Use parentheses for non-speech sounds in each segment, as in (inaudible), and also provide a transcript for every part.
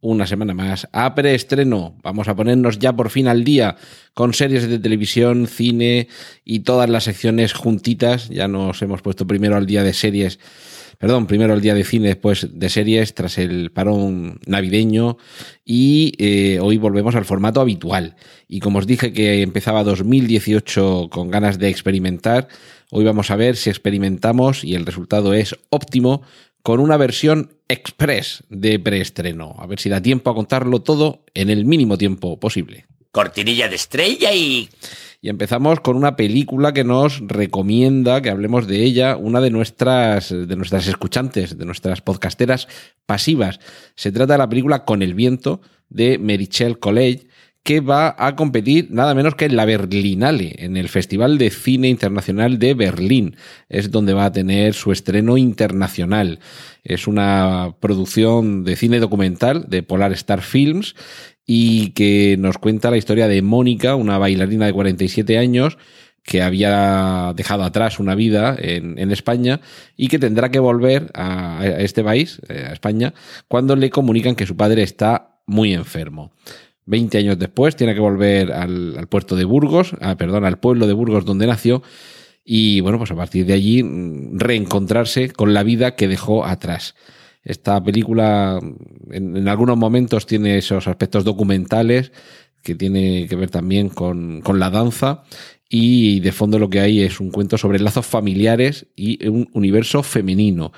una semana más a preestreno. Vamos a ponernos ya por fin al día con series de televisión, cine y todas las secciones juntitas. Ya nos hemos puesto primero al día de series, perdón, primero al día de cine, después de series, tras el parón navideño. Y eh, hoy volvemos al formato habitual. Y como os dije que empezaba 2018 con ganas de experimentar, hoy vamos a ver si experimentamos y el resultado es óptimo con una versión express de preestreno. A ver si da tiempo a contarlo todo en el mínimo tiempo posible. Cortinilla de estrella y... Y empezamos con una película que nos recomienda que hablemos de ella una de nuestras, de nuestras escuchantes, de nuestras podcasteras pasivas. Se trata de la película Con el viento de Merichel College, que va a competir nada menos que en la Berlinale, en el Festival de Cine Internacional de Berlín. Es donde va a tener su estreno internacional. Es una producción de cine documental de Polar Star Films y que nos cuenta la historia de Mónica, una bailarina de 47 años que había dejado atrás una vida en, España y que tendrá que volver a, a este país, eh, a España, cuando le comunican que su padre está muy enfermo. 20 años después tiene que volver al, al puerto de Burgos, ah, perdón, al pueblo de Burgos donde nació y bueno, pues a partir de allí mm, reencontrarse con la vida que dejó atrás. Esta película en, en algunos momentos tiene esos aspectos documentales que tiene que ver también con, con la danza y de fondo lo que hay es un cuento sobre lazos familiares y un universo femenino.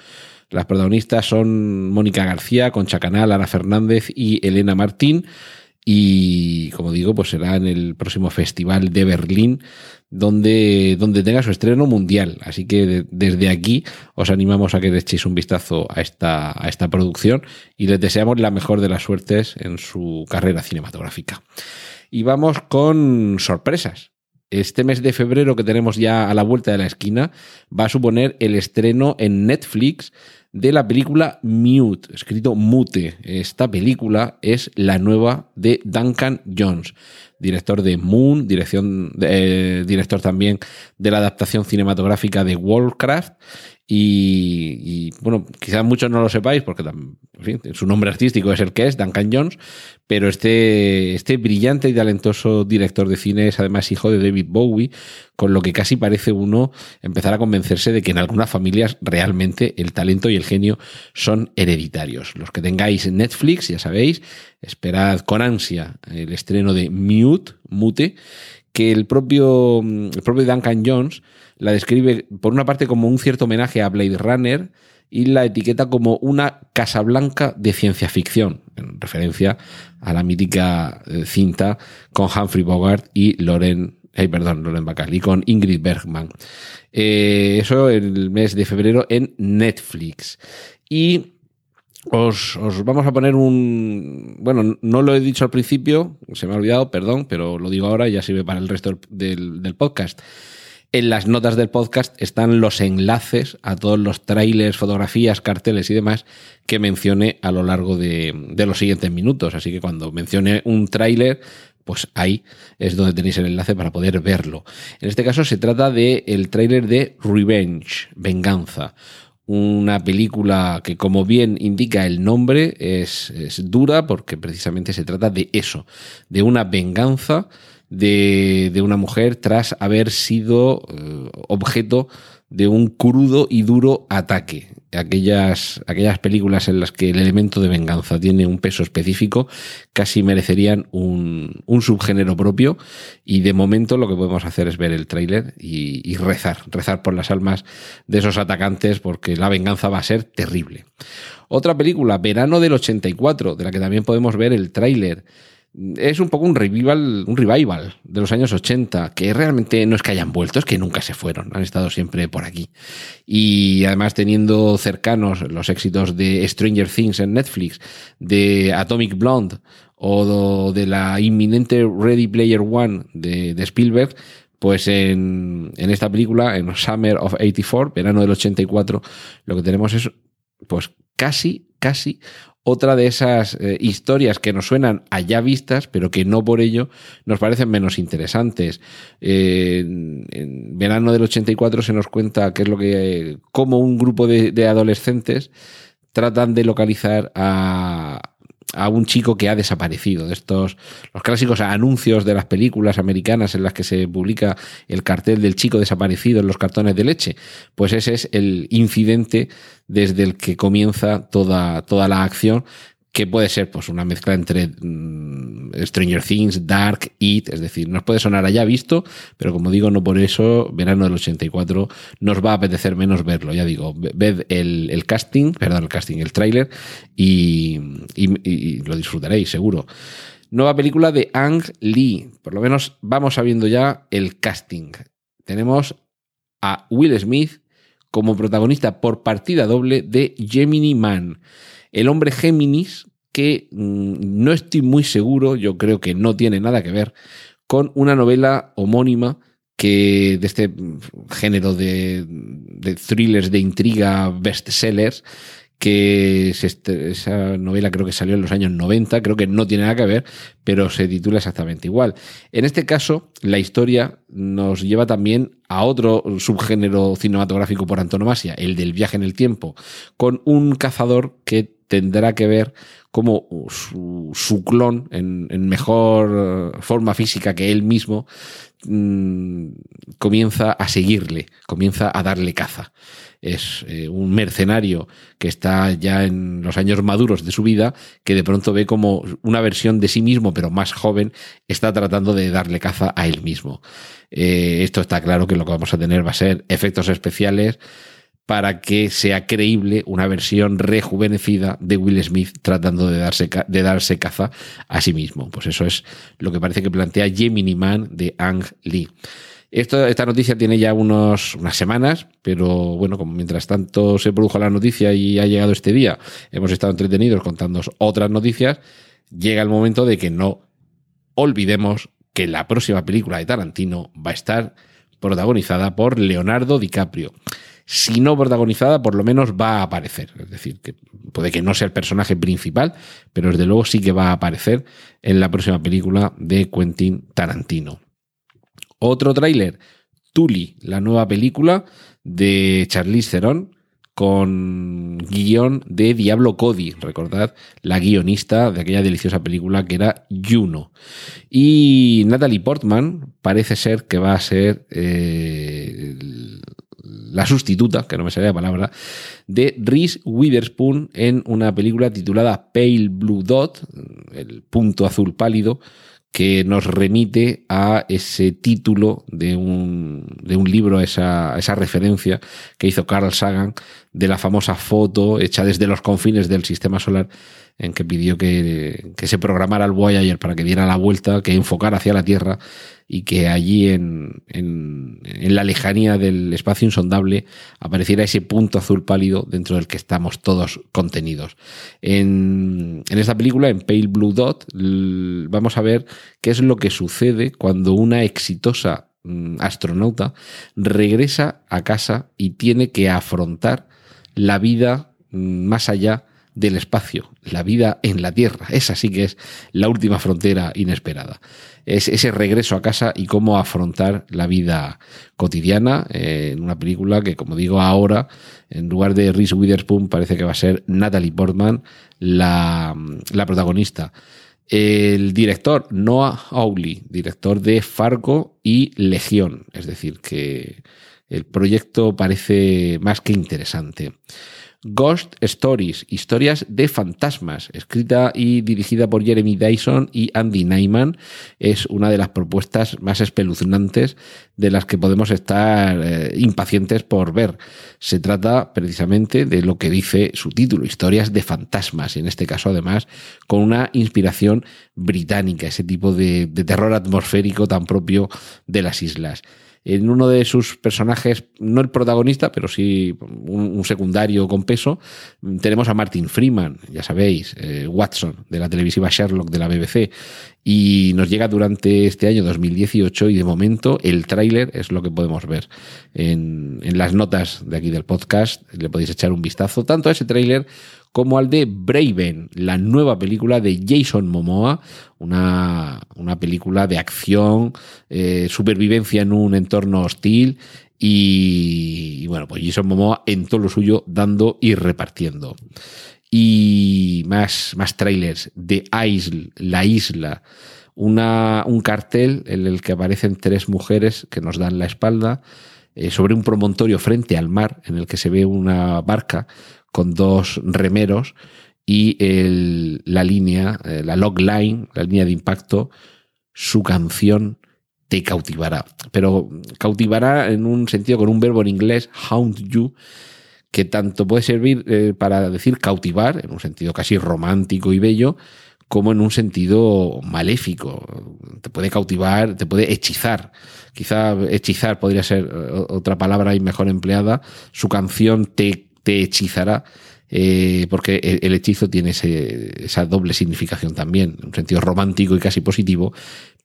Las protagonistas son Mónica García, Concha Canal, Ana Fernández y Elena Martín. Y como digo, pues será en el próximo festival de Berlín donde, donde tenga su estreno mundial. Así que de, desde aquí os animamos a que le echéis un vistazo a esta, a esta producción y les deseamos la mejor de las suertes en su carrera cinematográfica. Y vamos con sorpresas. Este mes de febrero que tenemos ya a la vuelta de la esquina va a suponer el estreno en Netflix de la película Mute, escrito Mute. Esta película es la nueva de Duncan Jones, director de Moon, eh, director también de la adaptación cinematográfica de Warcraft y, bueno, quizás muchos no lo sepáis porque en fin, su nombre artístico es el que es, Duncan Jones, pero este, este brillante y talentoso director de cine es además hijo de David Bowie, con lo que casi parece uno empezar a convencerse de que en algunas familias realmente el talento y el genio son hereditarios. Los que tengáis Netflix, ya sabéis, esperad con ansia el estreno de Mute, Mute, que el propio, el propio Duncan Jones la describe por una parte como un cierto homenaje a Blade Runner y la etiqueta como una Casablanca de ciencia ficción, en referencia a la mítica cinta con Humphrey Bogart y Loren, eh, perdón, Loren Bacall, con Ingrid Bergman. Eh, eso el mes de febrero en Netflix. Y os, os, vamos a poner un... Bueno, no lo he dicho al principio, se me ha olvidado, perdón, pero lo digo ahora y ya sirve para el resto del, del podcast. En las notas del podcast están los enlaces a todos los trailers, fotografías, carteles y demás que mencione a lo largo de, los siguientes minutos. Así que cuando mencione un tráiler, pues ahí es donde tenéis el enlace para poder verlo. En este caso se trata del el tráiler de Revenge, Venganza. Una película que, como bien indica el nombre, es dura porque precisamente se trata de eso, de una venganza de, de, una mujer tras haber sido eh, objeto de un crudo y duro ataque. Aquellas, aquellas películas en las que el elemento de venganza tiene un peso específico casi merecerían un, un subgénero propio y de momento lo que podemos hacer es ver el tráiler y, y rezar, rezar por las almas de esos atacantes porque la venganza va a ser terrible. Otra película, Verano del 84, de la que también podemos ver el tráiler es un poco un revival, un revival de los años 80, que realmente no es que hayan vuelto, es que nunca se fueron, han estado siempre por aquí. Y además teniendo cercanos los éxitos de Stranger Things en Netflix, de Atomic Blonde o de la inminente Ready Player One de, Spielberg, pues en, en, esta película, en Summer of 84, verano del 84, lo que tenemos es pues casi, casi otra de esas eh, historias que nos suenan a ya vistas, pero que no por ello nos parecen menos interesantes. Eh, en, verano del 84 se nos cuenta qué es lo que, cómo un grupo de adolescentes tratan de localizar a, a un chico que ha desaparecido, de estos, los clásicos anuncios de las películas americanas en las que se publica el cartel del chico desaparecido en los cartones de leche. Pues ese es el incidente desde el que comienza toda, toda la acción que puede ser pues una mezcla entre mm, Stranger Things, Dark, It, es decir, nos puede sonar allá visto, pero como digo, no por eso, verano del 84, nos va a apetecer menos verlo, ya digo, ved el, casting, perdón, el casting, el tráiler y lo disfrutaréis, seguro. Nueva película de Ang Lee, por lo menos vamos sabiendo ya el casting. Tenemos a Will Smith como protagonista por partida doble de Gemini Man. El hombre Géminis, que mmm, no estoy muy seguro, yo creo que no tiene nada que ver con una novela homónima que de este género de, thrillers de intriga bestsellers que este, esa novela creo que salió en los años 90, creo que no tiene nada que ver, pero se titula exactamente igual. En este caso, la historia nos lleva también a otro subgénero cinematográfico por antonomasia, el del viaje en el tiempo, con un cazador que tendrá que ver cómo su, su clon, en, mejor forma física que él mismo, mmm, comienza a seguirle, comienza a darle caza es eh, un mercenario que está ya en los años maduros de su vida, que de pronto ve como una versión de sí mismo, pero más joven, está tratando de darle caza a él mismo. Eh, esto está claro que lo que vamos a tener va a ser efectos especiales para que sea creíble una versión rejuvenecida de Will Smith tratando de darse, de darse caza a sí mismo. Pues eso es lo que parece que plantea Gemini Man de Ang Lee. Esta noticia tiene ya unas semanas, pero bueno, como mientras tanto se produjo la noticia y ha llegado este día, hemos estado entretenidos contando otras noticias, llega el momento de que no olvidemos que la próxima película de Tarantino va a estar protagonizada por Leonardo DiCaprio. Si no protagonizada, por lo menos va a aparecer. Es decir, que puede que no sea el personaje principal, pero desde luego sí que va a aparecer en la próxima película de Quentin Tarantino. Otro tráiler, Tully, la nueva película de Charlize Theron con guion de Diablo Cody, recordad la guionista de aquella deliciosa película que era Juno. Y Natalie Portman parece ser que va a ser eh, la sustituta, que no me sale la palabra, de Reese Witherspoon en una película titulada Pale Blue Dot, el punto azul pálido, que nos remite a ese título de un, de un libro, esa, esa referencia que hizo Carl Sagan de la famosa foto hecha desde los confines del sistema solar en que pidió que, que, se programara el Voyager para que diera la vuelta, que enfocara hacia la Tierra y que allí en, en, en, la lejanía del espacio insondable apareciera ese punto azul pálido dentro del que estamos todos contenidos. En, en esta película, en Pale Blue Dot, vamos a ver qué es lo que sucede cuando una exitosa mm, astronauta regresa a casa y tiene que afrontar la vida mm, más allá del espacio, la vida en la Tierra. Esa sí que es la última frontera inesperada. Es ese regreso a casa y cómo afrontar la vida cotidiana eh, en una película que, como digo, ahora, en lugar de Reese Witherspoon, parece que va a ser Natalie Portman la, la protagonista. El director, Noah Hawley, director de Fargo y Legión. Es decir, que el proyecto parece más que interesante. Ghost Stories, historias de fantasmas, escrita y dirigida por Jeremy Dyson y Andy Nyman, es una de las propuestas más espeluznantes de las que podemos estar eh, impacientes por ver. Se trata precisamente de lo que dice su título, historias de fantasmas, en este caso además con una inspiración británica, ese tipo de terror atmosférico tan propio de las islas. En uno de sus personajes, no el protagonista, pero sí un, secundario con peso, tenemos a Martin Freeman, ya sabéis, eh, Watson, de la televisiva Sherlock de la BBC, y nos llega durante este año 2018 y de momento el tráiler es lo que podemos ver. En, en las notas de aquí del podcast, le podéis echar un vistazo tanto a ese tráiler como al de Braven, la nueva película de Jason Momoa, una, una película de acción, eh, supervivencia en un entorno hostil y, bueno, pues Jason Momoa en todo lo suyo dando y repartiendo. Y más, más trailers de Isle, La Isla, una, un cartel en el que aparecen tres mujeres que nos dan la espalda eh, sobre un promontorio frente al mar en el que se ve una barca con dos remeros y la línea, eh, la log line, la línea de impacto, su canción te cautivará. Pero cautivará en un sentido con un verbo en inglés, haunt you, que tanto puede servir eh, para decir cautivar, en un sentido casi romántico y bello, como en un sentido maléfico. Te puede cautivar, te puede hechizar. Quizá hechizar podría ser eh, otra palabra y mejor empleada. Su canción te hechizará, eh, porque el, hechizo tiene esa doble significación también, un sentido romántico y casi positivo,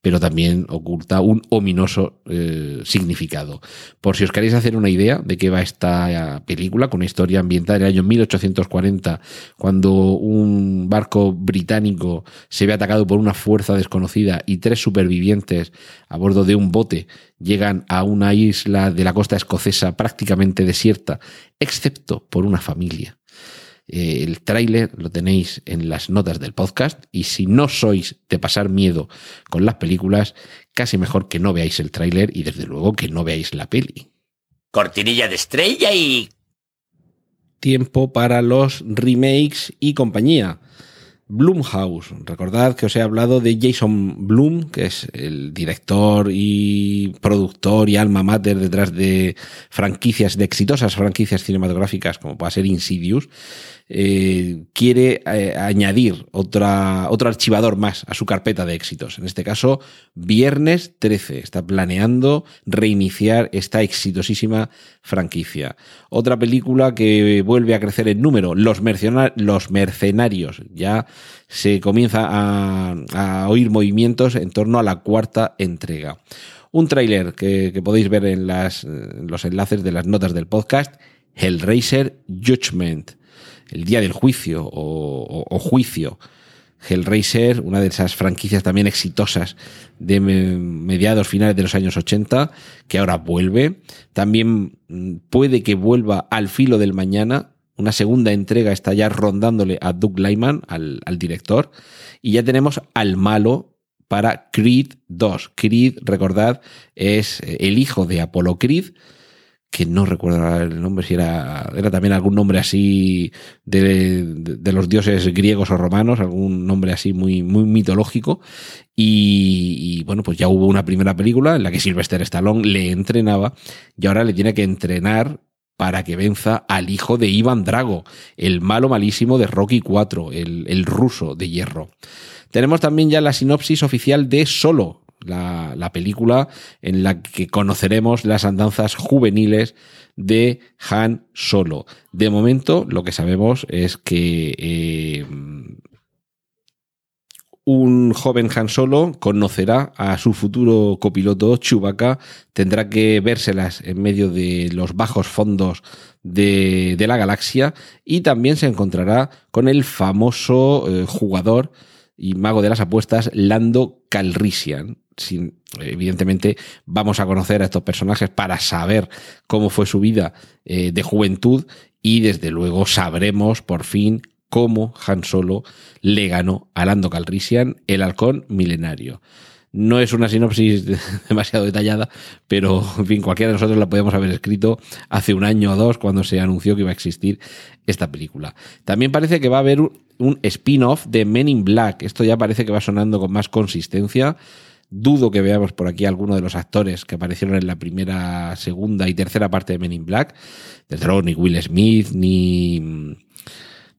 pero también oculta un ominoso eh, significado. Por si os queréis hacer una idea de qué va esta película, con una historia ambientada en el año 1840, cuando un barco británico se ve atacado por una fuerza desconocida y tres supervivientes a bordo de un bote llegan a una isla de la costa escocesa prácticamente desierta, excepto por una familia eh, el tráiler lo tenéis en las notas del podcast y si no sois de pasar miedo con las películas, casi mejor que no veáis el tráiler y desde luego que no veáis la peli. Cortinilla de estrella y... Tiempo para los remakes y compañía. Bloomhouse. Recordad que os he hablado de Jason Bloom, que es el director y productor y alma mater detrás de franquicias, de exitosas franquicias cinematográficas como puede ser Insidious. Eh, quiere eh, añadir otra, otro archivador más a su carpeta de éxitos. En este caso, Viernes 13. Está planeando reiniciar esta exitosísima franquicia. Otra película que vuelve a crecer en número, Los, Mercenarios. Ya se comienza a, oír movimientos en torno a la cuarta entrega. Un tráiler que, podéis ver en, las, en los enlaces de las notas del podcast, Hellraiser Judgment el día del juicio o, juicio. Hellraiser, una de esas franquicias también exitosas de mediados finales de los años 80, que ahora vuelve. También mm, puede que vuelva al filo del mañana. Una segunda entrega está ya rondándole a Doug Lyman, al, director. Y ya tenemos al malo para Creed 2. Creed, recordad, es el hijo de Apollo Creed que no recuerdo el nombre, si era, era también algún nombre así de, los dioses griegos o romanos, algún nombre así muy, muy mitológico. Y, bueno, pues ya hubo una primera película en la que Sylvester Stallone le entrenaba y ahora le tiene que entrenar para que venza al hijo de Ivan Drago, el malo malísimo de Rocky 4, el, el ruso de hierro. Tenemos también ya la sinopsis oficial de Solo, la, película en la que conoceremos las andanzas juveniles de Han Solo. De momento, lo que sabemos es que eh, un joven Han Solo conocerá a su futuro copiloto Chewbacca, tendrá que vérselas en medio de los bajos fondos de, la galaxia y también se encontrará con el famoso eh, jugador y mago de las apuestas Lando Calrissian, evidentemente vamos a conocer a estos personajes para saber cómo fue su vida eh, de juventud y desde luego sabremos por fin cómo Han Solo le ganó a Lando Calrissian, el halcón milenario. No es una sinopsis (laughs) demasiado detallada, pero en fin, cualquiera de nosotros la podemos haber escrito hace un año o dos cuando se anunció que iba a existir esta película. También parece que va a haber un spin-off de Men in Black. Esto ya parece que va sonando con más consistencia. Dudo que veamos por aquí alguno de los actores que aparecieron en la primera, segunda y tercera parte de Men in Black. Desde luego, ni Will Smith, ni,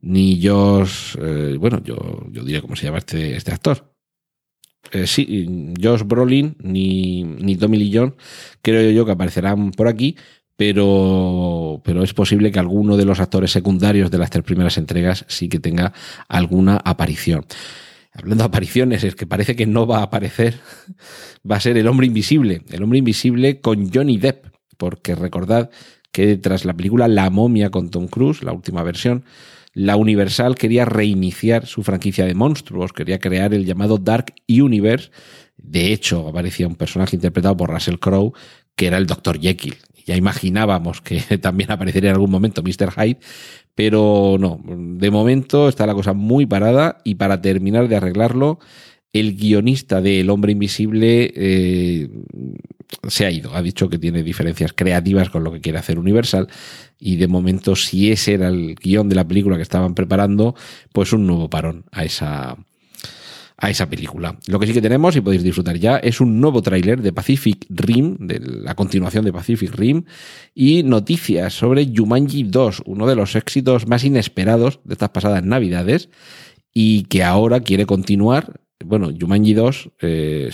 ni Josh. Eh, bueno, yo, yo diría cómo se llama este, este actor. eh, sí, Josh Brolin ni, ni Tommy Lee creo yo que aparecerán por aquí, pero, pero es posible que alguno de los actores secundarios de las tres primeras entregas sí que tenga alguna aparición. Hablando de apariciones, es que parece que no va a aparecer, (laughs) va a ser el hombre invisible, el hombre invisible con Johnny Depp, porque recordad que tras la película La momia con Tom Cruise, la última versión, la Universal quería reiniciar su franquicia de monstruos, quería crear el llamado Dark Universe. De hecho, aparecía un personaje interpretado por Russell Crowe, que era el Dr. Jekyll. Ya imaginábamos que (laughs) también aparecería en algún momento Mr. Hyde, pero no, de momento está la cosa muy parada y para terminar de arreglarlo, el guionista de El hombre invisible eh, se ha ido, ha dicho que tiene diferencias creativas con lo que quiere hacer Universal y de momento si ese era el guion de la película que estaban preparando, pues un nuevo parón a esa, a esa película. Lo que sí que tenemos y podéis disfrutar ya es un nuevo tráiler de Pacific Rim, de la continuación de Pacific Rim, y noticias sobre Jumanji 2, uno de los éxitos más inesperados de estas pasadas navidades y que ahora quiere continuar. Bueno, Jumanji 2, eh,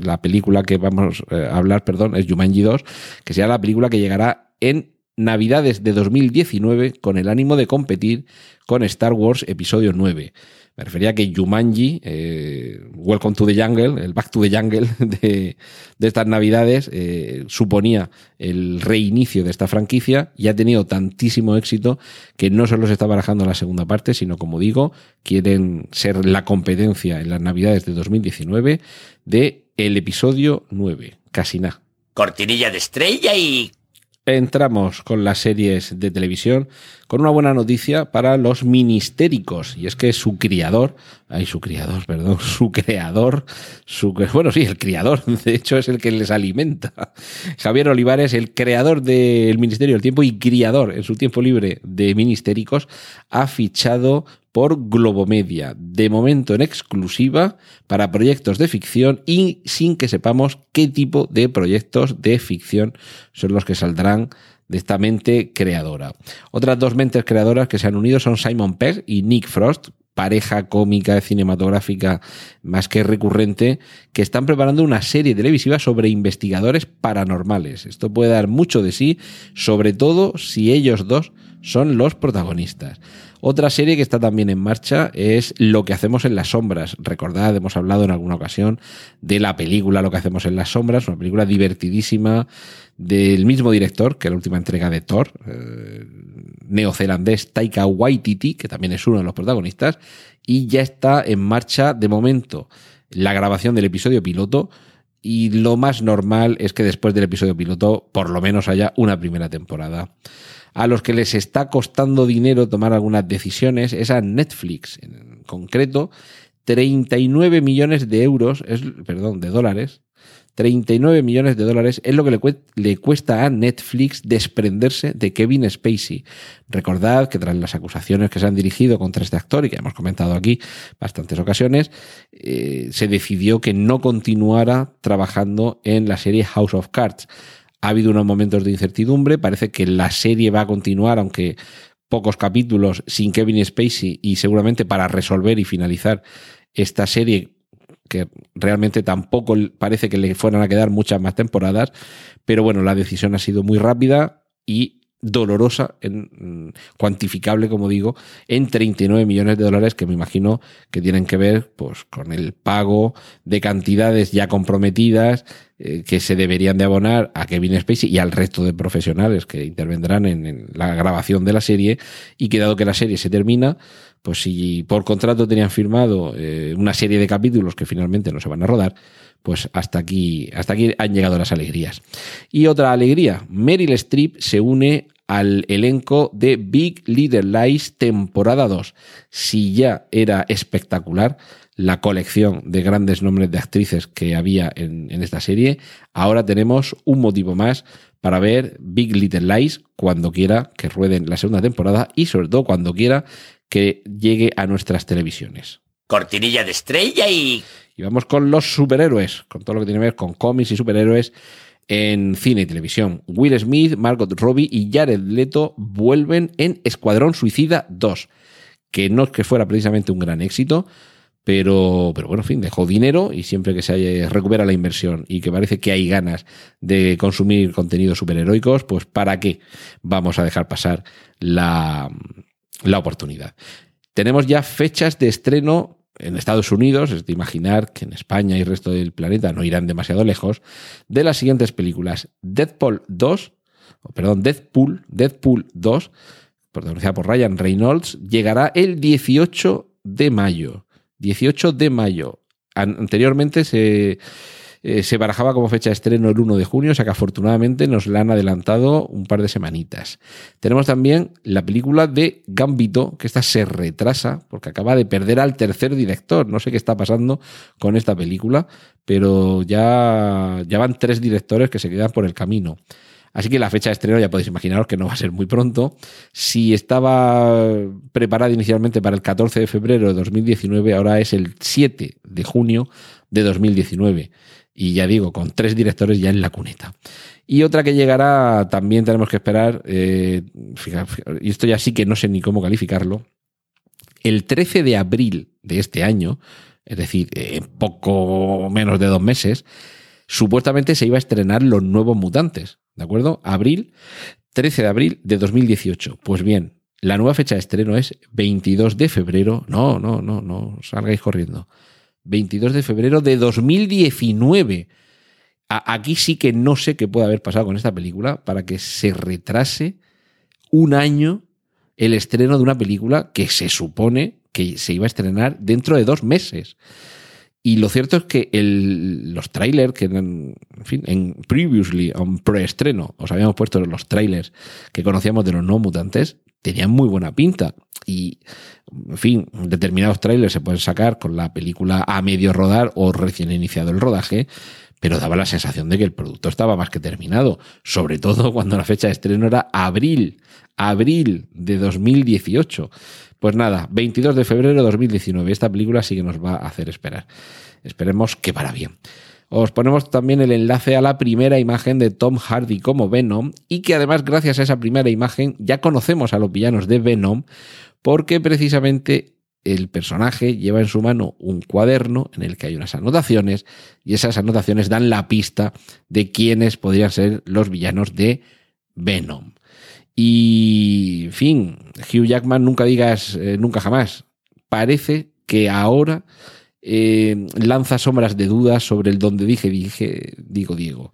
la película que vamos eh, a hablar, perdón, es Jumanji 2, que será la película que llegará en Navidades de 2019 con el ánimo de competir con Star Wars Episodio 9. Me refería a que Jumanji, eh, Welcome to the Jungle, el Back to the Jungle (laughs) de, estas navidades, eh, suponía el reinicio de esta franquicia y ha tenido tantísimo éxito que no solo se está barajando la segunda parte, sino como digo, quieren ser la competencia en las navidades de 2019 de el episodio 9, casi nada. Cortinilla de estrella y entramos con las series de televisión con una buena noticia para los ministéricos y es que su criador, ay su criador, perdón, (laughs) su creador, su bueno, sí, el criador, (laughs) de hecho es el que les alimenta. Javier Olivares, el creador del Ministerio del Tiempo y criador en su tiempo libre de ministéricos, ha fichado por Globomedia, de momento en exclusiva para proyectos de ficción y sin que sepamos qué tipo de proyectos de ficción son los que saldrán de esta mente creadora. Otras dos mentes creadoras que se han unido son Simon Pegg y Nick Frost, pareja cómica cinematográfica más que recurrente, que están preparando una serie televisiva sobre investigadores paranormales. Esto puede dar mucho de sí, sobre todo si ellos dos son los protagonistas. Otra serie que está también en marcha es Lo que hacemos en las sombras. Recordad, hemos hablado en alguna ocasión de la película Lo que hacemos en las sombras, una película divertidísima del mismo director que la última entrega de Thor, eh, neozelandés Taika Waititi, que también es uno de los protagonistas, y ya está en marcha de momento la grabación del episodio piloto. Y lo más normal es que después del episodio piloto, por lo menos haya una primera temporada a los que les está costando dinero tomar algunas decisiones es a Netflix. En concreto, 39 millones de euros, es, perdón, de dólares. 39 millones de dólares es lo que le, le, cuesta a Netflix desprenderse de Kevin Spacey. Recordad que tras las acusaciones que se han dirigido contra este actor y que hemos comentado aquí bastantes ocasiones, eh, se decidió que no continuara trabajando en la serie House of Cards. Ha habido unos momentos de incertidumbre, parece que la serie va a continuar, aunque pocos capítulos, sin Kevin Spacey y seguramente para resolver y finalizar esta serie que realmente tampoco parece que le fueran a quedar muchas más temporadas, pero bueno, la decisión ha sido muy rápida y dolorosa, en, mm, cuantificable, como digo, en 39 millones de dólares que me imagino que tienen que ver pues, con el pago de cantidades ya comprometidas eh, que se deberían de abonar a Kevin Spacey y al resto de profesionales que intervendrán en, la grabación de la serie y que dado que la serie se termina, pues si por contrato tenían firmado eh, una serie de capítulos que finalmente no se van a rodar, pues hasta aquí, hasta aquí han llegado las alegrías. Y otra alegría, Meryl Streep se une al elenco de Big Little Lies temporada 2. Si ya era espectacular la colección de grandes nombres de actrices que había en, en esta serie, ahora tenemos un motivo más para ver Big Little Lies cuando quiera que rueden la segunda temporada y sobre todo cuando quiera que llegue a nuestras televisiones. Cortinilla de estrella y... Y vamos con los superhéroes, con todo lo que tiene que ver con cómics y superhéroes en cine y televisión. Will Smith, Margot Robbie y Jared Leto vuelven en Escuadrón Suicida 2, que no es que fuera precisamente un gran éxito, Pero, pero bueno, en fin, dejó dinero y siempre que se recupera la inversión y que parece que hay ganas de consumir contenidos superheroicos, pues ¿para qué vamos a dejar pasar la, la oportunidad? Tenemos ya fechas de estreno en Estados Unidos, es de imaginar que en España y el resto del planeta no irán demasiado lejos, de las siguientes películas. Deadpool 2, perdón, Deadpool, Deadpool 2, protagonizada por Ryan Reynolds, llegará el 18 de mayo. 18 de mayo. Anteriormente se, eh, se barajaba como fecha de estreno el 1 de junio, o sea que afortunadamente nos la han adelantado un par de semanitas. Tenemos también la película de Gambito, que esta se retrasa porque acaba de perder al tercer director. No sé qué está pasando con esta película, pero ya, ya van tres directores que se quedan por el camino. Así que la fecha de estreno ya podéis imaginaros que no va a ser muy pronto. Si estaba preparada inicialmente para el 14 de febrero de 2019, ahora es el 7 de junio de 2019. Y ya digo, con tres directores ya en la cuneta. Y otra que llegará, también tenemos que esperar, eh, y esto ya sí que no sé ni cómo calificarlo, el 13 de abril de este año, es decir, en poco menos de dos meses, supuestamente se iba a estrenar Los Nuevos Mutantes, ¿de acuerdo? Abril, 13 de abril de 2018. Pues bien, la nueva fecha de estreno es 22 de febrero. No, no, no, no, salgáis corriendo. 22 de febrero de 2019. aquí sí que no sé qué puede haber pasado con esta película para que se retrase un año el estreno de una película que se supone que se iba a estrenar dentro de dos meses. Y lo cierto es que los trailers, que en, fin, en previously, un preestreno, os habíamos puesto los trailers que conocíamos de los no mutantes, tenían muy buena pinta. Y, en fin, determinados trailers se pueden sacar con la película a medio rodar o recién iniciado el rodaje, pero daba la sensación de que el producto estaba más que terminado, sobre todo (laughs) cuando la fecha de estreno era abril, abril de 2018. Pues nada, 22 de febrero de 2019. Esta película sí que nos va a hacer esperar. Esperemos que para bien. Os ponemos también el enlace a la primera imagen de Tom Hardy como Venom y que además gracias a esa primera imagen ya conocemos a los villanos de Venom porque precisamente el personaje lleva en su mano un cuaderno en el que hay unas anotaciones y esas anotaciones dan la pista de quiénes podrían ser los villanos de Venom. Y, en fin, Hugh Jackman, nunca digas eh, nunca jamás. Parece que ahora eh, lanza sombras de dudas sobre el donde dije, dije, digo Diego.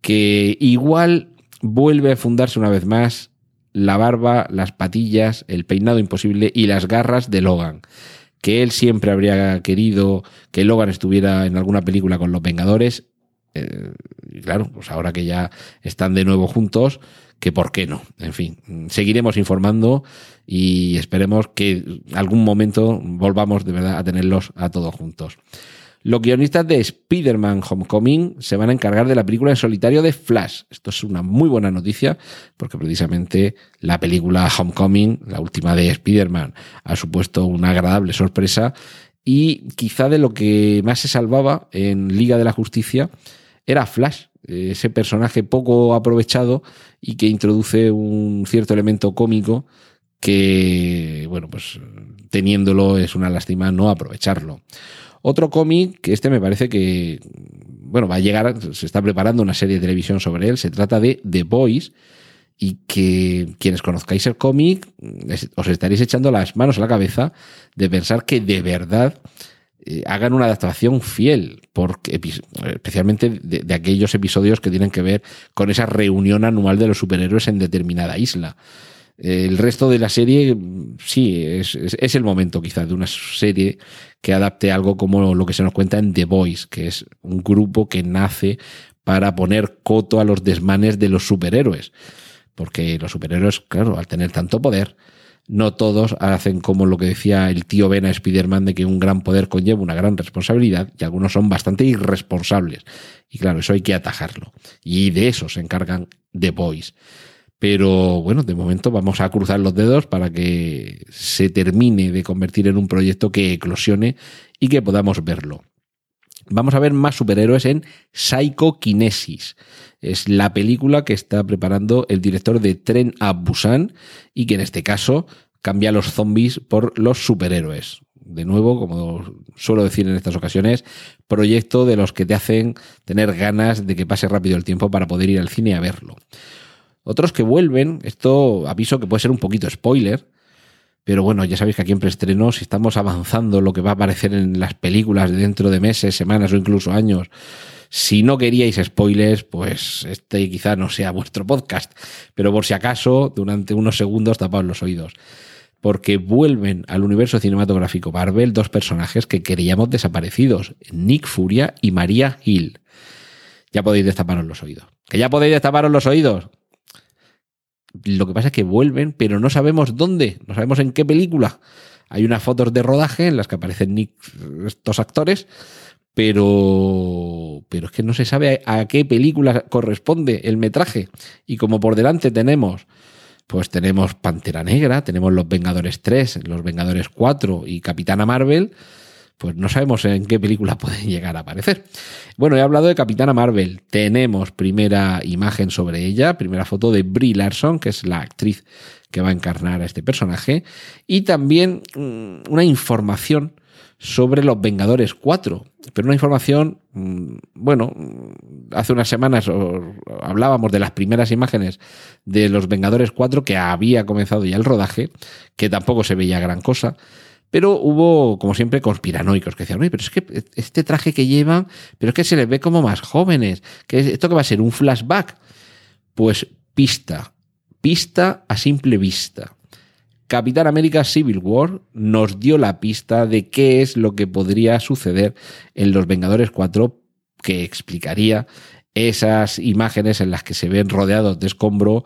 Que igual vuelve a fundarse una vez más la barba, las patillas, el peinado imposible y las garras de Logan. Que él siempre habría querido que Logan estuviera en alguna película con los Vengadores. Eh, claro, pues ahora que ya están de nuevo juntos, que por qué no. En fin, seguiremos informando y esperemos que algún momento volvamos de verdad a tenerlos a todos juntos. Los guionistas de Spider-Man Homecoming se van a encargar de la película en solitario de Flash. Esto es una muy buena noticia porque precisamente la película Homecoming, la última de Spider-Man, ha supuesto una agradable sorpresa y quizá de lo que más se salvaba en Liga de la Justicia era Flash, ese personaje poco aprovechado y que introduce un cierto elemento cómico que, bueno, pues teniéndolo es una lástima no aprovecharlo. Otro cómic que este me parece que, bueno, va a llegar, se está preparando una serie de televisión sobre él, se trata de The Boys y que quienes conozcáis el cómic os estaréis echando las manos a la cabeza de pensar que de verdad eh, hagan una adaptación fiel, porque, especialmente de, aquellos episodios que tienen que ver con esa reunión anual de los superhéroes en determinada isla. El resto de la serie, sí, es, es, el momento quizás de una serie que adapte algo como lo que se nos cuenta en The Voice, que es un grupo que nace para poner coto a los desmanes de los superhéroes. Porque los superhéroes, claro, al tener tanto poder, no todos hacen como lo que decía el tío Ben a Spider-Man de que un gran poder conlleva una gran responsabilidad y algunos son bastante irresponsables. Y claro, eso hay que atajarlo. Y de eso se encargan The Boys. Pero bueno, de momento vamos a cruzar los dedos para que se termine de convertir en un proyecto que eclosione y que podamos verlo. Vamos a ver más superhéroes en Psychokinesis. Es la película que está preparando el director de Tren a Busan y que en este caso cambia los zombies por los superhéroes. de nuevo, como suelo decir en estas ocasiones, proyecto de los que te hacen tener ganas de que pase rápido el tiempo para poder ir al cine a verlo. Otros que vuelven, esto aviso que puede ser un poquito spoiler, pero bueno, ya sabéis que aquí en preestreno, si estamos avanzando lo que va a aparecer en las películas dentro de meses, semanas o incluso años, si no queríais spoilers, pues este quizá no sea (laughs) vuestro podcast. Pero por si acaso, durante unos segundos tapaos los oídos. Porque vuelven al universo cinematográfico Marvel dos personajes que queríamos desaparecidos, Nick Furia y María Hill. Ya podéis destaparos los oídos. ¿Que ya podéis destaparos los oídos? Lo que pasa es que vuelven, pero no sabemos dónde, no sabemos en qué película. Hay unas fotos de rodaje en las que aparecen Nick, estos actores, pero, pero es que no se sabe a, qué película corresponde el metraje. Y como por delante tenemos, pues tenemos Pantera Negra, tenemos Los Vengadores 3, Los Vengadores 4 y Capitana Marvel, pues no sabemos en qué película (laughs) pueden llegar a aparecer. Bueno, he hablado de Capitana Marvel. Tenemos primera imagen sobre ella, primera foto de Brie Larson, que es la actriz que va a encarnar a este personaje, y también mm, una información sobre los Vengadores 4. Pero una información, mm, bueno, hace unas semanas hablábamos de las primeras imágenes de los Vengadores 4 que había comenzado ya el rodaje, que tampoco se veía gran cosa. Pero hubo, como siempre, conspiranoicos que decían, oye, pero es que este traje que llevan, pero es que se les ve como más jóvenes. que ¿Esto que va a ser? ¿Un flashback? Pues pista, pista a simple vista. Capitán América Civil War nos dio la pista de qué es lo que podría suceder en Los Vengadores 4 que explicaría esas imágenes en las que se ven rodeados de escombro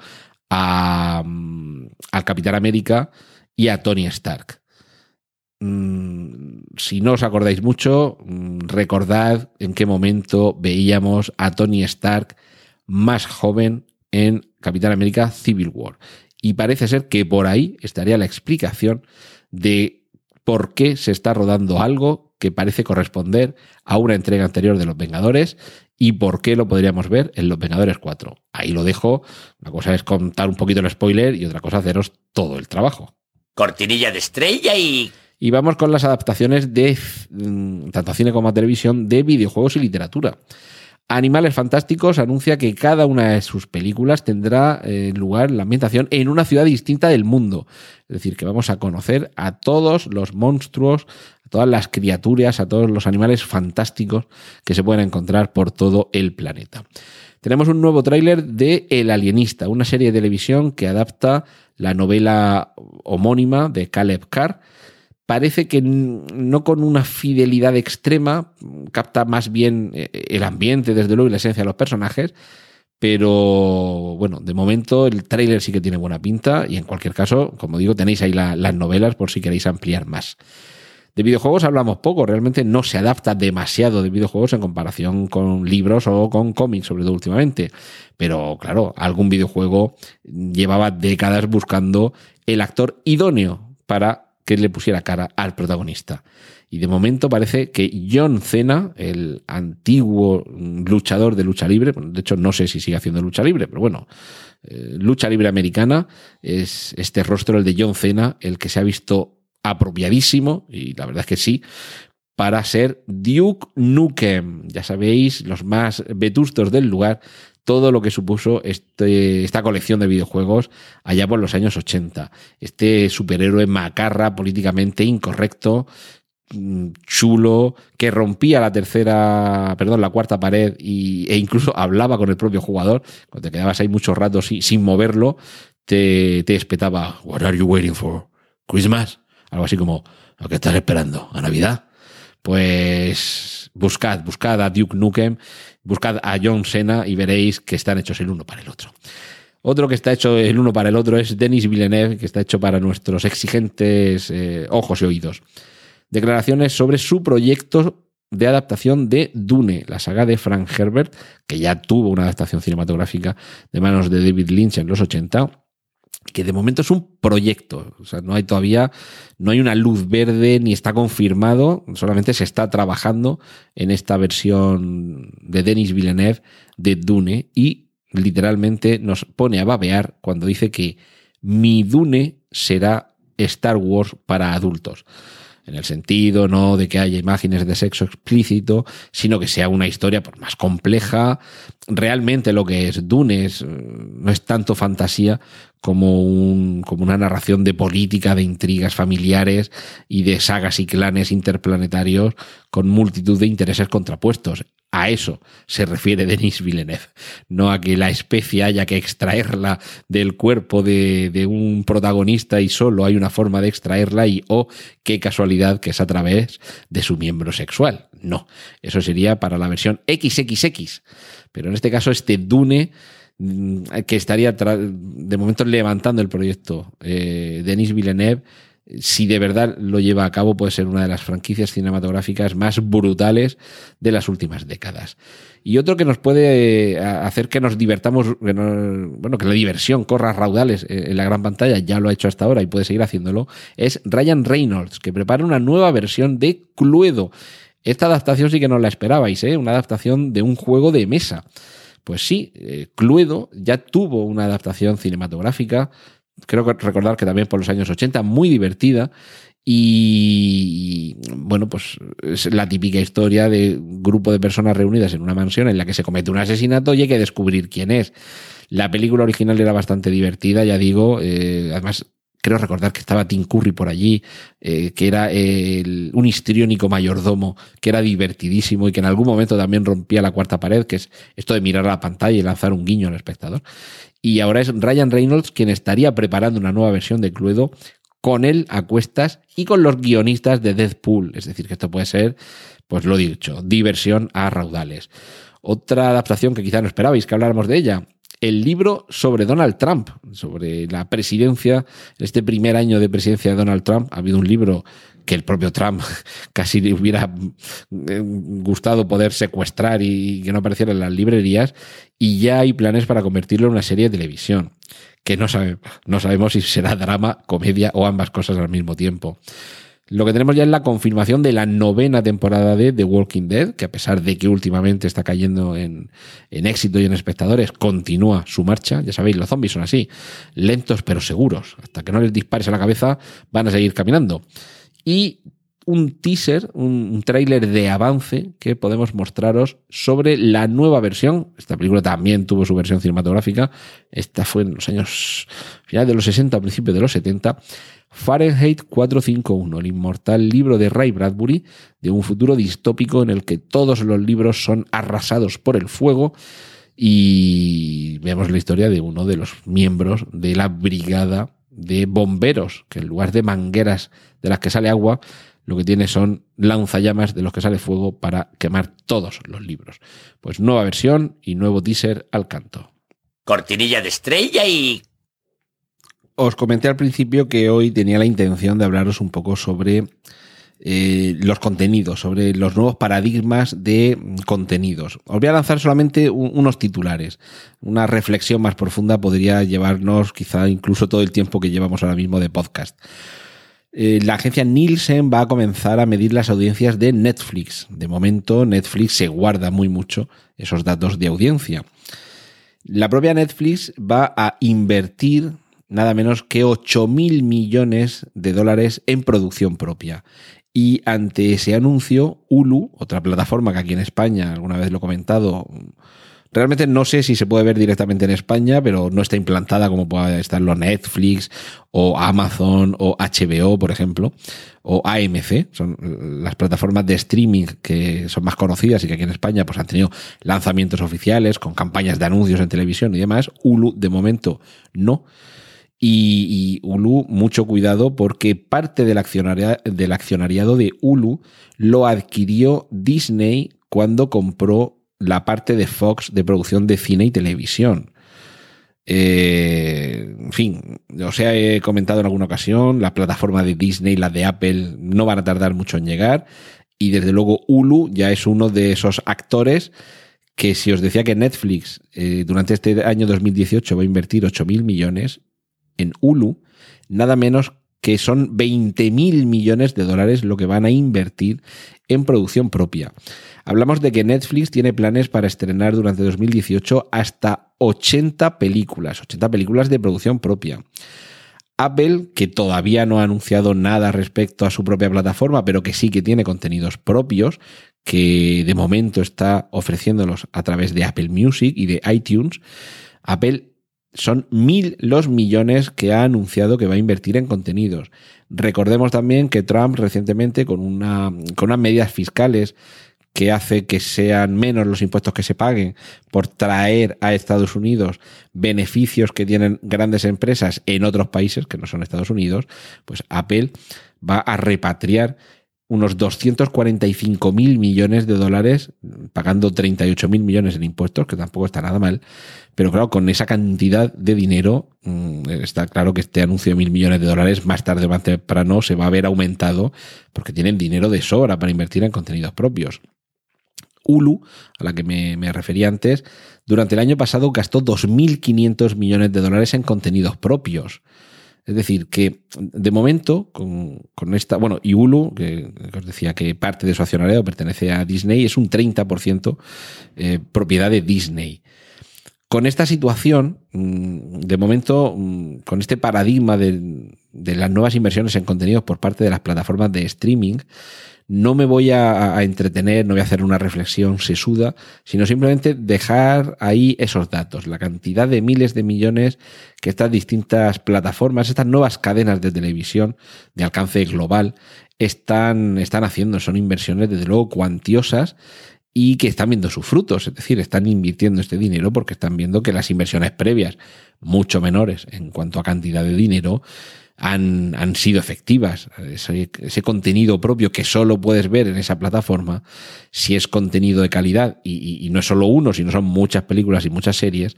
a, mm, al Capitán América y a Tony Stark. Mm, si no os acordáis mucho, mm, recordad en qué momento veíamos a Tony Stark más joven en Capitán América Civil War. Y parece ser que por ahí estaría la explicación de por qué se está rodando algo que parece corresponder a una entrega anterior de Los Vengadores y por qué lo podríamos ver en Los Vengadores 4. Ahí lo dejo. Una cosa es contar un poquito el spoiler y otra cosa haceros todo el trabajo. Cortinilla de estrella y y vamos con las adaptaciones de mm, tanto cine como televisión de videojuegos y literatura. Animales Fantásticos anuncia que cada una de sus películas tendrá eh, lugar la ambientación en una ciudad distinta del mundo. Es decir, que vamos a conocer a todos los monstruos, a todas las criaturas, a todos los animales fantásticos que se pueden encontrar por todo el planeta. Tenemos un nuevo tráiler de El Alienista, una serie de televisión que adapta la novela homónima de Caleb Carr parece que no con una fidelidad extrema, capta más bien eh, el ambiente, desde luego, y la esencia de los personajes. Pero bueno, de momento el tráiler sí que tiene buena pinta y en cualquier caso, como digo, tenéis ahí las novelas por si queréis ampliar más. De videojuegos hablamos poco, realmente no se adapta demasiado de videojuegos en comparación con libros o con cómics, sobre todo últimamente. Pero claro, algún videojuego llevaba décadas buscando el actor idóneo para que le pusiera cara al protagonista. Y de momento parece que John Cena, el antiguo luchador de lucha libre, de hecho no sé si sigue haciendo lucha libre, pero bueno, eh, lucha libre americana, es este rostro, el de John Cena, el que se ha visto apropiadísimo, y la verdad es que sí, para ser Duke Nukem. Ya sabéis, los más vetustos del lugar todo lo que supuso este, esta colección de videojuegos allá por los años 80. Este superhéroe macarra, políticamente incorrecto, mm, chulo, que rompía la tercera, perdón, la cuarta pared y, e incluso (laughs) hablaba con el propio jugador. Cuando te quedabas ahí muchos ratos sin, sin moverlo, te, te espetaba, What are you waiting for? Christmas? Algo así como, ¿a qué estás esperando? ¿A Navidad? Pues buscad, buscad a Duke Nukem, buscad a John Cena y veréis que están hechos el uno para el otro. Otro que está hecho el uno para el otro es Denis Villeneuve, que está hecho para nuestros exigentes eh, ojos y oídos. Declaraciones sobre su proyecto de adaptación de Dune, la saga de Frank Herbert, que ya tuvo una adaptación cinematográfica de manos de David Lynch en los 80 que de momento es un proyecto, o sea, no hay todavía, no hay una luz verde ni está confirmado, solamente se está trabajando en esta versión de Denis Villeneuve de Dune y literalmente nos pone a babear cuando dice que mi Dune será Star Wars para adultos. En el sentido no de que haya imágenes de sexo explícito, sino que sea una historia pues, más compleja. Realmente lo que es Dune es, no es tanto fantasía como, un, como una narración de política, de intrigas familiares y de sagas y clanes interplanetarios con multitud de intereses contrapuestos. Eso se refiere Denis Villeneuve, no a que la especie haya que extraerla del cuerpo de, un protagonista y solo hay una forma de extraerla y oh, qué casualidad que es a través de su miembro sexual. No, eso sería para la versión XXX. Pero en este caso este Dune mm, que estaría de momento levantando el proyecto eh, Denis Villeneuve si de verdad lo lleva a cabo, puede ser una de las franquicias cinematográficas más brutales de las últimas décadas. Y otro que nos puede eh, hacer que nos divertamos, bueno, que la diversión corra raudales eh, en la gran pantalla, ya lo ha hecho hasta ahora y puede seguir haciéndolo, es Ryan Reynolds, que prepara una nueva versión de Cluedo. Esta adaptación sí que no la esperabais, ¿eh? una adaptación de un juego de mesa. Pues sí, eh, Cluedo ya tuvo una adaptación cinematográfica creo que recordar que también por los años 80, muy divertida. Y bueno, pues es la típica historia de grupo de personas reunidas en una mansión en la que se comete un asesinato y hay que descubrir quién es. La película original era bastante divertida, ya digo, eh, además creo recordar que estaba Tim Curry por allí, eh, que era el, un histriónico mayordomo, que era divertidísimo y que en algún momento también rompía la cuarta pared, que es esto de mirar a la pantalla y lanzar un guiño al espectador. Y ahora es Ryan Reynolds quien estaría preparando una nueva versión de Cluedo con él a cuestas y con los guionistas de Deadpool. Es decir, que esto puede ser, pues lo dicho, diversión a raudales. Otra adaptación que quizá no esperabais que habláramos de ella, el libro sobre Donald Trump, sobre la presidencia, este primer año de presidencia de Donald Trump. Ha habido un libro que el propio Trump (laughs) casi le hubiera eh, gustado poder secuestrar y que no apareciera en las librerías, y ya hay planes para convertirlo en una serie de televisión, que no, sabe, no sabemos si será drama, comedia o ambas cosas al mismo tiempo. Lo que tenemos ya es la confirmación de la novena temporada de The Walking Dead, que a pesar de que últimamente está cayendo en, en, éxito y en espectadores, continúa su marcha. Ya sabéis, los zombies son así, lentos pero seguros. Hasta que no les dispares a la cabeza, van a seguir caminando. Y un teaser, un, tráiler de avance que podemos mostraros sobre la nueva versión. Esta película también tuvo su versión cinematográfica. Esta fue en los años finales de los 60, principios de los 70 Fahrenheit 451, el inmortal libro de Ray Bradbury, de un futuro distópico en el que todos los libros son arrasados por el fuego y vemos la historia de uno de los miembros de la brigada de bomberos, que en lugar de mangueras de las que sale agua, lo que tiene son lanzallamas de los que sale fuego para quemar todos los libros. Pues nueva versión y nuevo teaser al canto. Cortinilla de estrella y os comenté al principio que hoy tenía la intención de hablaros un poco sobre eh, los contenidos, sobre los nuevos paradigmas de contenidos. Os voy a lanzar solamente unos titulares. Una reflexión más profunda podría llevarnos quizá incluso todo el tiempo que llevamos ahora mismo de podcast. Eh, la agencia Nielsen va a comenzar a medir las audiencias de Netflix. De momento, Netflix se guarda muy mucho esos datos de audiencia. La propia Netflix va a invertir nada menos que 8 mil millones de dólares en producción propia. Y ante ese anuncio, Hulu, otra plataforma que aquí en España, alguna vez lo he comentado, realmente no sé si se puede ver directamente en España, pero no está implantada como puede estarlo Netflix o Amazon o HBO, por ejemplo, o AMC, son las plataformas de streaming que son más conocidas y que aquí en España pues han tenido lanzamientos oficiales con campañas de anuncios en televisión y demás. Hulu de momento no. Y, Hulu, mucho cuidado porque parte del, del accionariado de Hulu lo adquirió Disney cuando compró la parte de Fox de producción de cine y televisión. Eh, en fin, os he comentado en alguna ocasión, la plataforma de Disney, la de Apple, no van a tardar mucho en llegar. Y desde luego Hulu ya es uno de esos actores que si os decía que Netflix eh, durante este año 2018 va a invertir 8 mil millones, en Hulu, nada menos que son 20 mil millones de dólares lo que van a invertir en producción propia. Hablamos de que Netflix tiene planes para estrenar durante 2018 hasta 80 películas, 80 películas de producción propia. Apple, que todavía no ha anunciado nada respecto a su propia plataforma, pero que sí que tiene contenidos propios, que de momento está ofreciéndolos a través de Apple Music y de iTunes. Apple son mil los millones que ha anunciado que va a invertir en contenidos. Recordemos también que Trump recientemente, con, una, con unas medidas fiscales que hace que sean menos los impuestos que se paguen por traer a Estados Unidos beneficios que tienen grandes empresas en otros países que no son Estados Unidos, pues Apple va a repatriar unos 245 mil millones de dólares, pagando 38 mil millones en impuestos, que tampoco está nada mal. Pero claro, con esa cantidad de dinero, mm, está claro que este anuncio de mil millones de dólares más tarde o más temprano se va a ver aumentado porque tienen dinero de sobra para invertir en contenidos propios. Hulu, a la que me, me refería antes, durante el año pasado gastó 2.500 millones de dólares en contenidos propios. Es decir, que de momento, con, esta, bueno, y Hulu, que, os decía que parte de su accionariado pertenece a Disney, es un 30% eh, propiedad de Disney. Con esta situación, mm, de momento, mm, con este paradigma de, de las nuevas inversiones en contenidos por parte de las plataformas de streaming, no me voy a, entretener, no voy a hacer una reflexión sesuda, sino simplemente dejar ahí esos datos, la cantidad de miles de millones que estas distintas plataformas, estas nuevas cadenas de televisión de alcance global están, están haciendo. Son inversiones, desde luego, cuantiosas y que están viendo sus frutos, es decir, están invirtiendo este dinero porque están viendo que las inversiones previas, mucho menores en cuanto a cantidad de dinero, han, han sido efectivas. Ese, contenido propio que solo puedes ver en esa plataforma, si es contenido de calidad y, y, no es solo uno, sino son muchas películas y muchas series,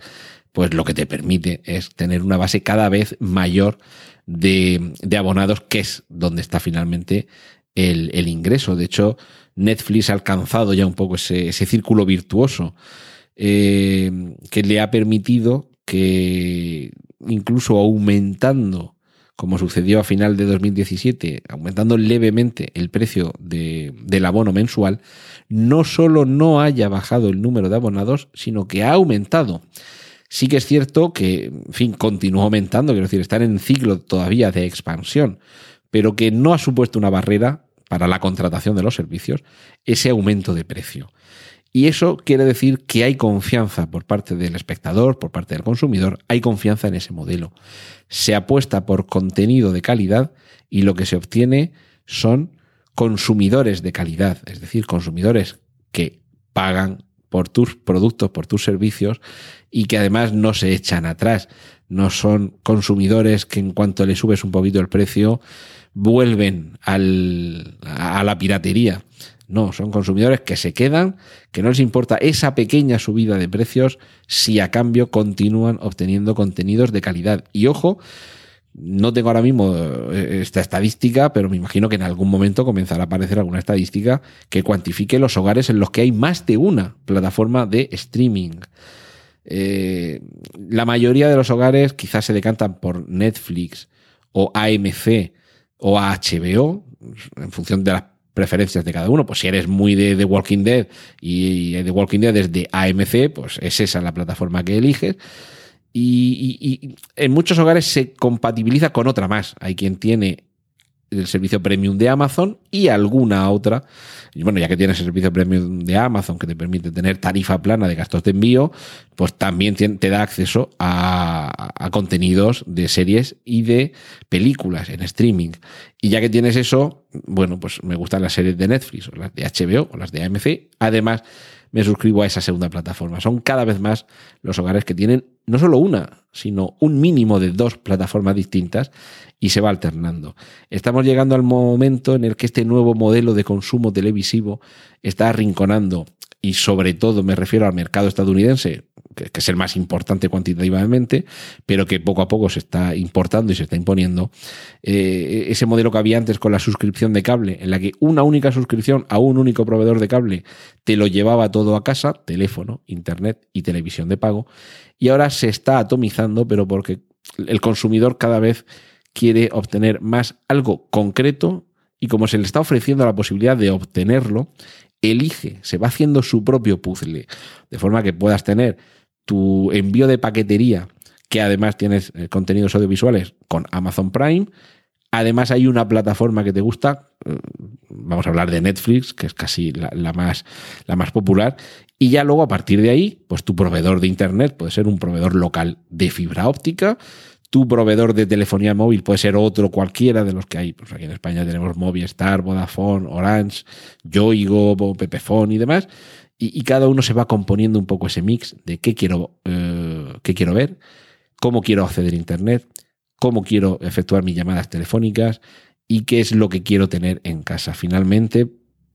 pues lo que te permite es tener una base cada vez mayor de, de abonados, que es donde está finalmente el, el, ingreso. De hecho, Netflix ha alcanzado ya un poco ese, ese círculo virtuoso eh, que le ha permitido que incluso aumentando como sucedió a final de 2017, aumentando levemente el precio de, del abono mensual, no solo no haya bajado el número de abonados, sino que ha aumentado. Sí que es cierto que, en fin, continúa aumentando, quiero decir, están en ciclo todavía de expansión, pero que no ha supuesto una barrera para la contratación de los servicios ese aumento de precio. Y eso quiere decir que hay confianza por parte del espectador, por parte del consumidor, hay confianza en ese modelo. Se apuesta por contenido de calidad y lo que se obtiene son consumidores de calidad, es decir, consumidores que pagan por tus productos, por tus servicios y que además no se echan atrás. No son consumidores que en cuanto le subes un poquito el precio vuelven al, a la piratería. No, son consumidores que se quedan, que no les importa esa pequeña subida de precios si a cambio continúan obteniendo contenidos de calidad. Y ojo, no tengo ahora mismo eh, esta estadística, pero me imagino que en algún momento comenzará a aparecer alguna estadística que cuantifique los hogares en los que hay más de una plataforma de streaming. Eh, la mayoría de los hogares quizás se decantan por Netflix o AMC o HBO, en función de las preferencias de cada uno. Pues si eres muy de The Walking Dead y The Walking Dead es de AMC, pues es esa la plataforma que eliges. Y, y, en muchos hogares se compatibiliza con otra más. Hay quien tiene el servicio premium de Amazon y alguna otra. Y bueno, ya que tienes el servicio premium de Amazon que te permite tener tarifa plana de gastos de envío, pues también te da acceso a, a contenidos de series y de películas en streaming. Y ya que tienes eso, bueno, pues me gustan las series de Netflix o las de HBO o las de AMC. Además, me suscribo a esa segunda plataforma. Son cada vez más los hogares que tienen no solo una, sino un mínimo de dos plataformas distintas y se va alternando. Estamos llegando al momento en el que este nuevo modelo de consumo televisivo está arrinconando y sobre todo me refiero al mercado estadounidense, que, es el más importante cuantitativamente, pero que poco a poco se está importando y se está imponiendo, eh, ese modelo que había antes con la suscripción de cable, en la que una única suscripción a un único proveedor de cable te lo llevaba todo a casa, teléfono, internet y televisión de pago, y ahora se está atomizando, pero porque el consumidor cada vez quiere obtener más algo concreto y como se le está ofreciendo la posibilidad de obtenerlo, elige, se va haciendo su propio puzzle, de forma que puedas tener tu envío de paquetería que además tienes eh, contenidos audiovisuales con Amazon Prime. Además hay una plataforma que te gusta, eh, vamos a hablar de Netflix, que es casi la, más, la más popular, y ya luego a partir de ahí, pues tu proveedor de Internet puede ser un proveedor local de fibra óptica, tu proveedor de telefonía móvil puede ser otro cualquiera de los que hay. Pues aquí en España tenemos Movistar, Vodafone, Orange, Yoigo, Pepefone y demás. Y, cada uno se va componiendo un poco ese mix de qué quiero, eh, qué quiero ver, cómo quiero acceder a Internet, cómo quiero efectuar mis llamadas telefónicas y qué es lo que quiero tener en casa. Finalmente,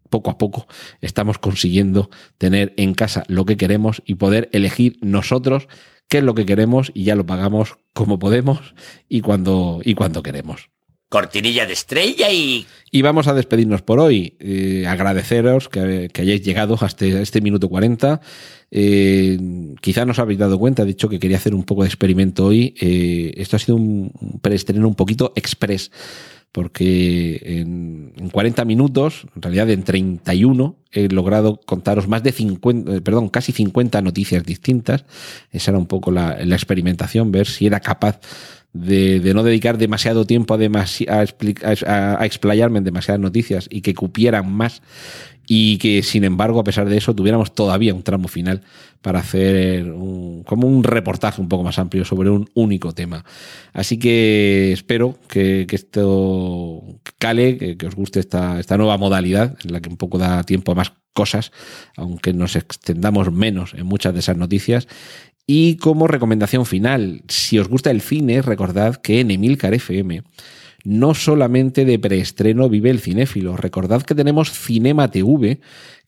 poco a poco estamos consiguiendo tener en casa lo que queremos y poder elegir nosotros qué es lo que queremos y ya lo pagamos como podemos y cuando, y cuando queremos. Cortinilla de estrella y... Y vamos a despedirnos por hoy. Eh, agradeceros que, hayáis llegado hasta este minuto 40. Eh, quizá no habéis dado cuenta, he dicho que quería hacer un poco de experimento hoy. Eh, esto ha sido un preestreno un poquito express porque en, 40 minutos, en realidad en 31, he logrado contaros más de 50, eh, perdón, casi 50 noticias distintas. Esa era un poco la, experimentación, ver si era capaz de, no dedicar demasiado tiempo a, a, explayarme en demasiadas noticias y que cupieran más y que sin embargo a pesar de eso tuviéramos todavía un tramo final para hacer como un reportaje un poco más amplio sobre un único tema. Así que espero que, esto cale, que, os guste esta, esta nueva modalidad en la que un poco da tiempo a más cosas, aunque nos extendamos menos en muchas de esas noticias. Y como recomendación final, si os gusta el cine, recordad que en Emilcar FM no solamente de preestreno vive el cinéfilo. Recordad que tenemos Cinema TV,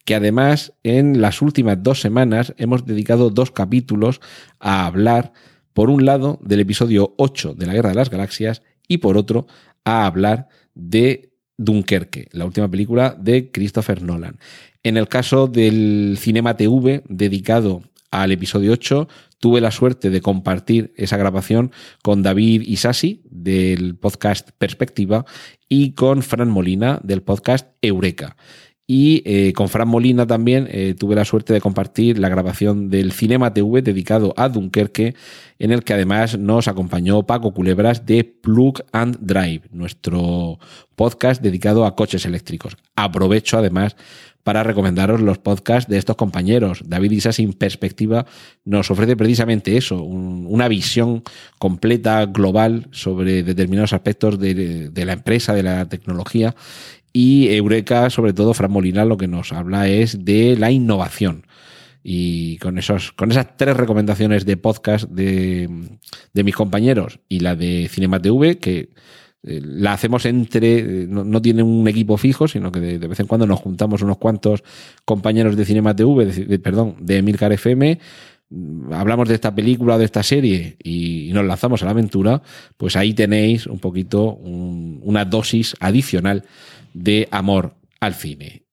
que además en las últimas dos semanas hemos dedicado dos capítulos a hablar, por un lado, del episodio 8 de la Guerra de las Galaxias y por otro, a hablar de Dunkerque, la última película de Christopher Nolan. En el caso del Cinema TV, dedicado al episodio 8, tuve la suerte de compartir esa grabación con David Isasi del podcast Perspectiva y con Fran Molina del podcast Eureka. Y eh, con Fran Molina también eh, tuve la suerte de compartir la grabación del Cinema TV dedicado a Dunkerque, en el que además nos acompañó Paco Culebras de Plug and Drive, nuestro podcast dedicado a coches eléctricos. Aprovecho además para recomendaros los podcasts de estos compañeros. David Isa sin perspectiva nos ofrece precisamente eso, una visión completa, global sobre determinados aspectos de, la empresa, de la tecnología. Y Eureka, sobre todo, Fran Molina, lo que nos habla es de la innovación. Y con, esos, con esas tres recomendaciones de podcast de, de mis compañeros y la de Cinema TV, que eh, la hacemos entre, eh, no, tiene un equipo fijo, sino que de, vez en cuando nos juntamos unos cuantos compañeros de Cinema TV, de, perdón, de Emilcar FM, mm, hablamos de esta película o de esta serie y, nos lanzamos a la aventura, pues ahí tenéis un poquito una dosis adicional de amor al cine.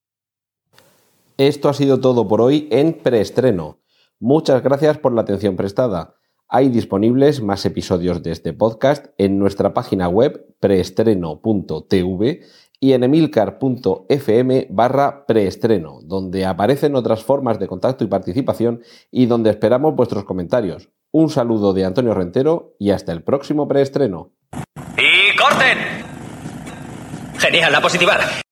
Esto ha sido todo por hoy en preestreno. Muchas gracias por la atención prestada. Hay disponibles más episodios de este podcast en nuestra página web preestreno.tv y en emilcar.fm barra preestreno, donde aparecen otras formas de contacto y participación y donde esperamos vuestros comentarios. Un saludo de Antonio Rentero y hasta el próximo preestreno. ¡Y corten! Genial, la positivar.